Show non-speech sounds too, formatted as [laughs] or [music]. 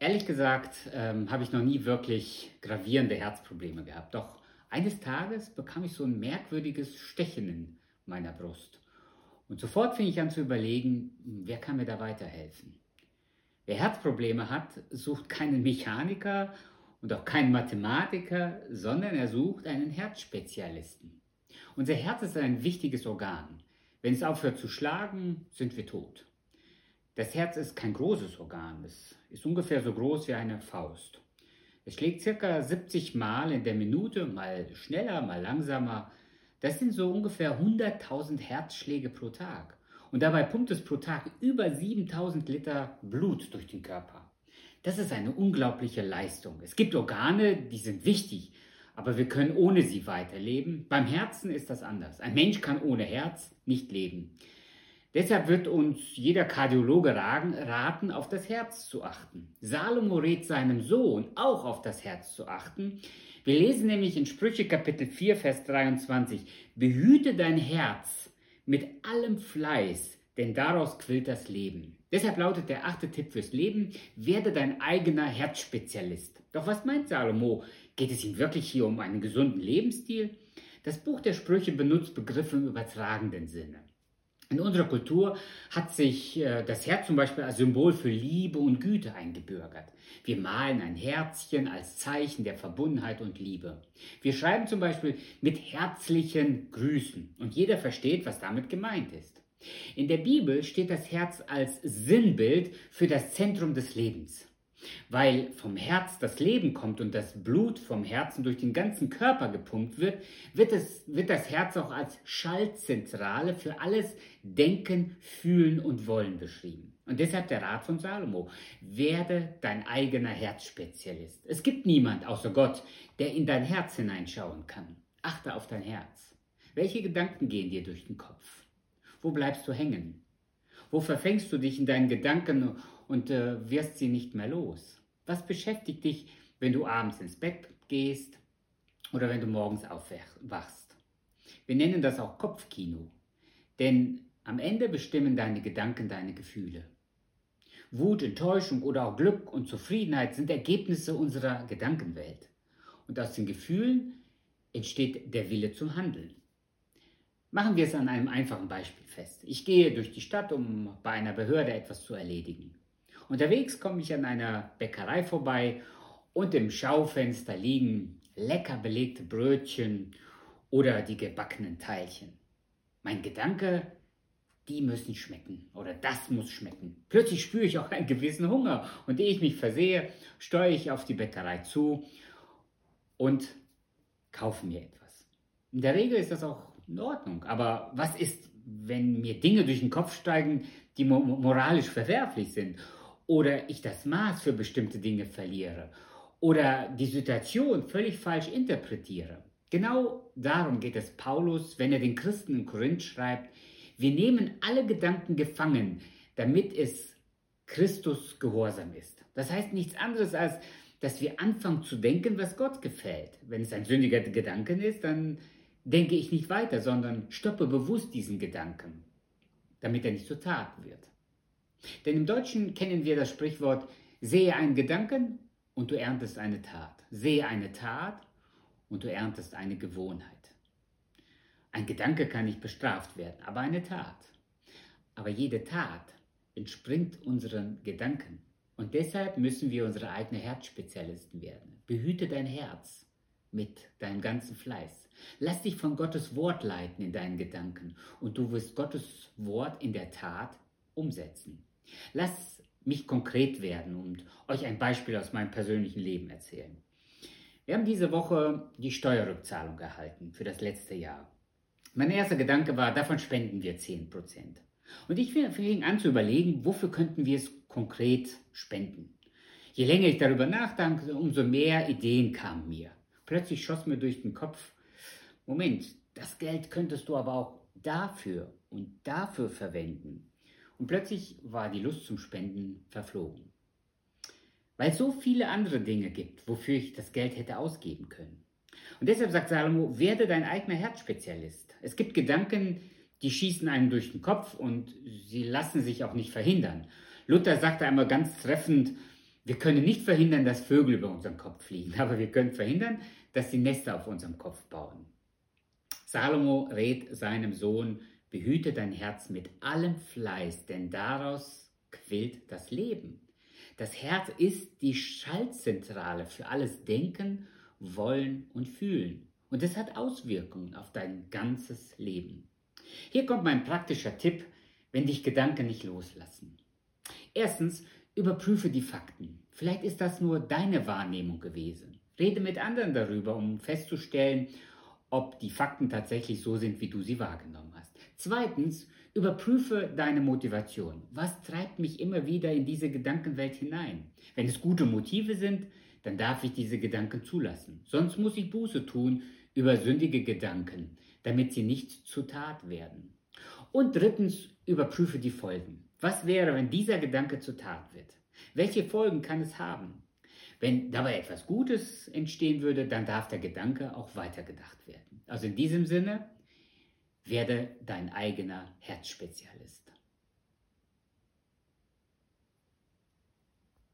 Ehrlich gesagt ähm, habe ich noch nie wirklich gravierende Herzprobleme gehabt. Doch eines Tages bekam ich so ein merkwürdiges Stechen in meiner Brust. Und sofort fing ich an zu überlegen, wer kann mir da weiterhelfen. Wer Herzprobleme hat, sucht keinen Mechaniker und auch keinen Mathematiker, sondern er sucht einen Herzspezialisten. Unser Herz ist ein wichtiges Organ. Wenn es aufhört zu schlagen, sind wir tot. Das Herz ist kein großes Organ, es ist ungefähr so groß wie eine Faust. Es schlägt circa 70 Mal in der Minute, mal schneller, mal langsamer. Das sind so ungefähr 100.000 Herzschläge pro Tag. Und dabei pumpt es pro Tag über 7000 Liter Blut durch den Körper. Das ist eine unglaubliche Leistung. Es gibt Organe, die sind wichtig, aber wir können ohne sie weiterleben. Beim Herzen ist das anders. Ein Mensch kann ohne Herz nicht leben. Deshalb wird uns jeder Kardiologe raten, auf das Herz zu achten. Salomo rät seinem Sohn auch auf das Herz zu achten. Wir lesen nämlich in Sprüche Kapitel 4, Vers 23, behüte dein Herz mit allem Fleiß, denn daraus quillt das Leben. Deshalb lautet der achte Tipp fürs Leben, werde dein eigener Herzspezialist. Doch was meint Salomo? Geht es ihm wirklich hier um einen gesunden Lebensstil? Das Buch der Sprüche benutzt Begriffe im übertragenden Sinne. In unserer Kultur hat sich äh, das Herz zum Beispiel als Symbol für Liebe und Güte eingebürgert. Wir malen ein Herzchen als Zeichen der Verbundenheit und Liebe. Wir schreiben zum Beispiel mit herzlichen Grüßen und jeder versteht, was damit gemeint ist. In der Bibel steht das Herz als Sinnbild für das Zentrum des Lebens. Weil vom Herz das Leben kommt und das Blut vom Herzen durch den ganzen Körper gepumpt wird, wird, es, wird das Herz auch als Schaltzentrale für alles Denken, Fühlen und Wollen beschrieben. Und deshalb der Rat von Salomo, werde dein eigener Herzspezialist. Es gibt niemand außer Gott, der in dein Herz hineinschauen kann. Achte auf dein Herz. Welche Gedanken gehen dir durch den Kopf? Wo bleibst du hängen? Wo verfängst du dich in deinen Gedanken und äh, wirst sie nicht mehr los? Was beschäftigt dich, wenn du abends ins Bett gehst oder wenn du morgens aufwachst? Wir nennen das auch Kopfkino, denn am Ende bestimmen deine Gedanken deine Gefühle. Wut, Enttäuschung oder auch Glück und Zufriedenheit sind Ergebnisse unserer Gedankenwelt. Und aus den Gefühlen entsteht der Wille zum Handeln. Machen wir es an einem einfachen Beispiel fest. Ich gehe durch die Stadt, um bei einer Behörde etwas zu erledigen. Unterwegs komme ich an einer Bäckerei vorbei und im Schaufenster liegen lecker belegte Brötchen oder die gebackenen Teilchen. Mein Gedanke, die müssen schmecken oder das muss schmecken. Plötzlich spüre ich auch einen gewissen Hunger und ehe ich mich versehe, steuere ich auf die Bäckerei zu und kaufe mir etwas. In der Regel ist das auch in Ordnung, aber was ist, wenn mir Dinge durch den Kopf steigen, die moralisch verwerflich sind oder ich das Maß für bestimmte Dinge verliere oder die Situation völlig falsch interpretiere. Genau darum geht es Paulus, wenn er den Christen in Korinth schreibt, wir nehmen alle Gedanken gefangen, damit es Christus gehorsam ist. Das heißt nichts anderes als, dass wir anfangen zu denken, was Gott gefällt. Wenn es ein sündiger Gedanke ist, dann denke ich nicht weiter, sondern stoppe bewusst diesen Gedanken, damit er nicht zur Tat wird. Denn im Deutschen kennen wir das Sprichwort, sehe einen Gedanken und du erntest eine Tat. Sehe eine Tat und du erntest eine Gewohnheit. Ein Gedanke kann nicht bestraft werden, aber eine Tat. Aber jede Tat entspringt unseren Gedanken. Und deshalb müssen wir unsere eigenen Herzspezialisten werden. Behüte dein Herz mit deinem ganzen Fleiß. Lass dich von Gottes Wort leiten in deinen Gedanken und du wirst Gottes Wort in der Tat umsetzen. Lass mich konkret werden und euch ein Beispiel aus meinem persönlichen Leben erzählen. Wir haben diese Woche die Steuerrückzahlung erhalten für das letzte Jahr. Mein erster Gedanke war, davon spenden wir 10%. Und ich fing an zu überlegen, wofür könnten wir es konkret spenden. Je länger ich darüber nachdachte, umso mehr Ideen kamen mir. Plötzlich schoss mir durch den Kopf, Moment, das Geld könntest du aber auch dafür und dafür verwenden. Und plötzlich war die Lust zum Spenden verflogen. Weil es so viele andere Dinge gibt, wofür ich das Geld hätte ausgeben können. Und deshalb sagt Salomo, werde dein eigener Herzspezialist. Es gibt Gedanken, die schießen einem durch den Kopf und sie lassen sich auch nicht verhindern. Luther sagte einmal ganz treffend, Wir können nicht verhindern, dass Vögel über unseren Kopf fliegen, [laughs] aber wir können verhindern, dass die Nester auf unserem Kopf bauen. Salomo rät seinem Sohn, behüte dein Herz mit allem Fleiß, denn daraus quillt das Leben. Das Herz ist die Schaltzentrale für alles Denken, Wollen und Fühlen. Und es hat Auswirkungen auf dein ganzes Leben. Hier kommt mein praktischer Tipp, wenn dich Gedanken nicht loslassen. Erstens, überprüfe die Fakten. Vielleicht ist das nur deine Wahrnehmung gewesen. Rede mit anderen darüber, um festzustellen, ob die Fakten tatsächlich so sind, wie du sie wahrgenommen hast. Zweitens, überprüfe deine Motivation. Was treibt mich immer wieder in diese Gedankenwelt hinein? Wenn es gute Motive sind, dann darf ich diese Gedanken zulassen. Sonst muss ich Buße tun über sündige Gedanken, damit sie nicht zur Tat werden. Und drittens, überprüfe die Folgen. Was wäre, wenn dieser Gedanke zur Tat wird? Welche Folgen kann es haben? Wenn dabei etwas Gutes entstehen würde, dann darf der Gedanke auch weitergedacht werden. Also in diesem Sinne, werde dein eigener Herzspezialist.